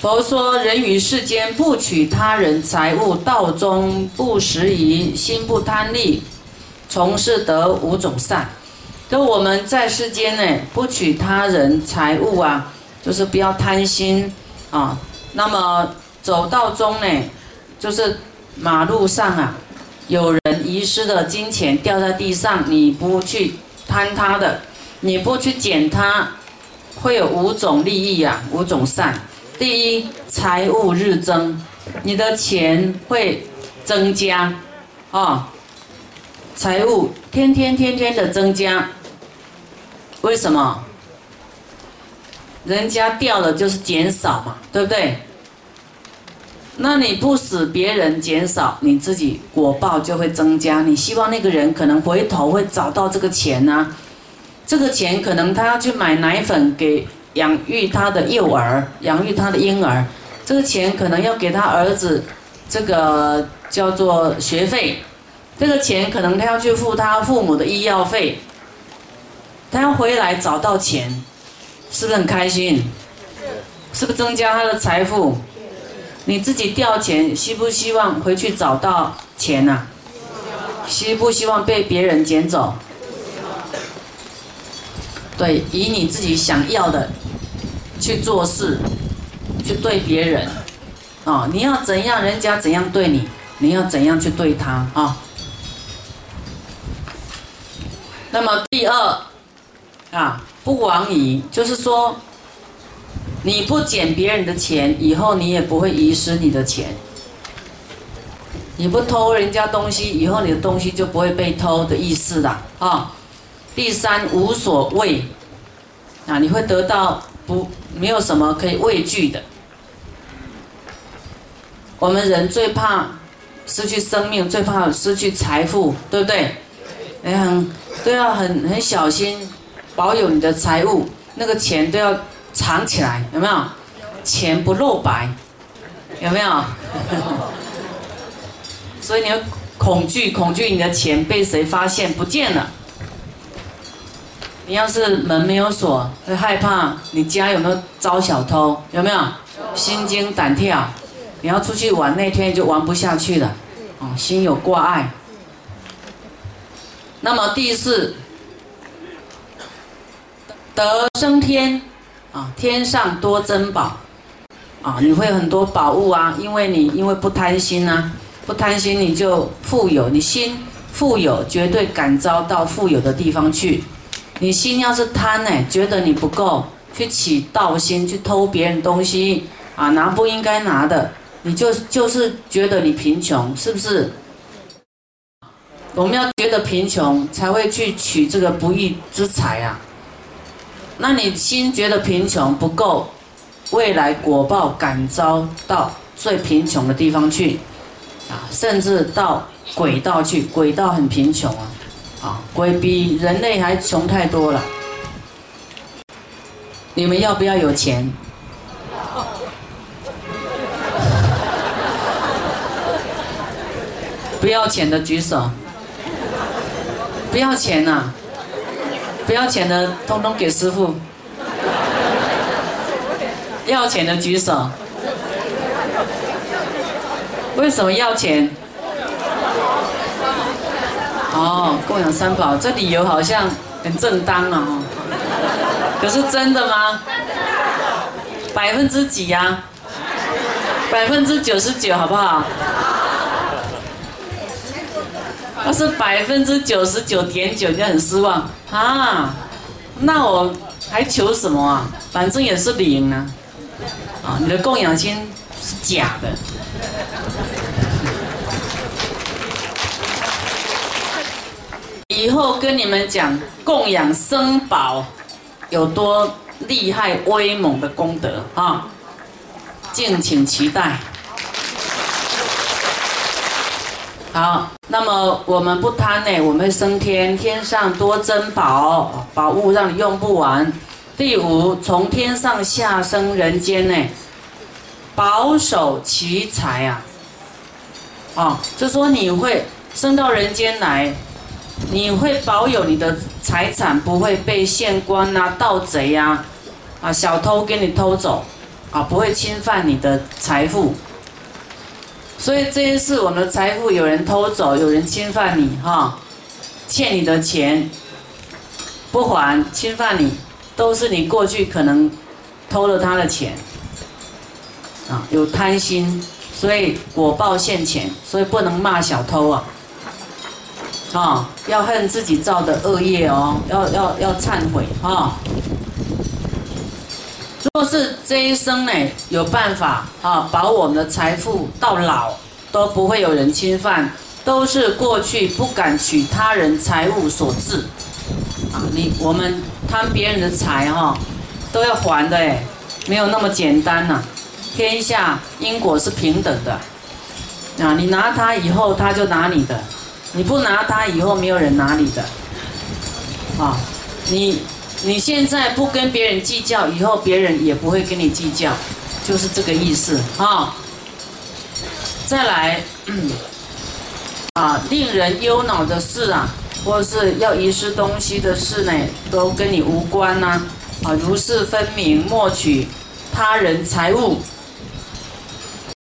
佛说：人于世间不取他人财物，道中不拾遗，心不贪利，从事得五种善。就我们在世间呢，不取他人财物啊，就是不要贪心啊。那么走道中呢，就是马路上啊，有人遗失的金钱掉在地上，你不去贪他的，你不去捡它，会有五种利益啊，五种善。第一，财务日增，你的钱会增加，啊，财务天天天天的增加，为什么？人家掉了就是减少嘛，对不对？那你不使别人减少，你自己果报就会增加。你希望那个人可能回头会找到这个钱呢？这个钱可能他要去买奶粉给。养育他的幼儿，养育他的婴儿，这个钱可能要给他儿子，这个叫做学费，这个钱可能他要去付他父母的医药费，他要回来找到钱，是不是很开心？是不是增加他的财富？你自己掉钱，希不希望回去找到钱呐？希不希望被别人捡走？对，以你自己想要的去做事，去对别人，啊，你要怎样，人家怎样对你，你要怎样去对他啊？那么第二，啊，不往矣，就是说，你不捡别人的钱，以后你也不会遗失你的钱；你不偷人家东西，以后你的东西就不会被偷的意思啦，啊。第三无所谓，啊，你会得到不没有什么可以畏惧的。我们人最怕失去生命，最怕失去财富，对不对？哎，很都要很很小心，保有你的财物，那个钱都要藏起来，有没有？钱不露白，有没有？所以你要恐惧，恐惧你的钱被谁发现不见了。你要是门没有锁，会害怕你家有没有招小偷？有没有？心惊胆跳。你要出去玩那天就玩不下去了，哦，心有挂碍。那么第四，得升天，啊，天上多珍宝，啊，你会很多宝物啊，因为你因为不贪心啊，不贪心你就富有，你心富有，绝对感召到富有的地方去。你心要是贪呢，觉得你不够，去起盗心，去偷别人东西啊，拿不应该拿的，你就就是觉得你贫穷，是不是？我们要觉得贫穷，才会去取这个不义之财啊。那你心觉得贫穷不够，未来果报感召到最贫穷的地方去，啊，甚至到鬼道去，鬼道很贫穷啊。啊，鬼比人类还穷太多了。你们要不要有钱？不要钱的举手。不要钱呐？不要钱的通通给师傅。要钱的举手。为什么要钱？哦，供养三宝，这理由好像很正当啊！可是真的吗？百分之几呀？百分之九十九，好不好？那是百分之九十九点九，就很失望啊！那我还求什么啊？反正也是零啊！啊，你的供养心是假的。以后跟你们讲供养生宝有多厉害威猛的功德啊，敬请期待。好，那么我们不贪呢，我们会升天，天上多珍宝，宝物让你用不完。第五，从天上下生人间呢，保守奇财啊，哦，就说你会升到人间来。你会保有你的财产不会被县官呐、盗贼呀、啊小偷给你偷走，啊，不会侵犯你的财富。所以这一次我们的财富有人偷走，有人侵犯你哈，欠你的钱不还，侵犯你，都是你过去可能偷了他的钱啊，有贪心，所以果报现前，所以不能骂小偷啊，啊，要恨自己造的恶业哦，要要要忏悔哈。若是这一生呢，有办法啊，保我们的财富到老都不会有人侵犯，都是过去不敢取他人财物所致。啊，你我们贪别人的财哈，都要还的哎，没有那么简单呐。天下因果是平等的，啊，你拿他以后他就拿你的，你不拿他以后没有人拿你的，啊，你。你现在不跟别人计较，以后别人也不会跟你计较，就是这个意思啊。再来，啊，令人忧恼的事啊，或是要遗失东西的事呢，都跟你无关呐。啊，如是分明，莫取他人财物，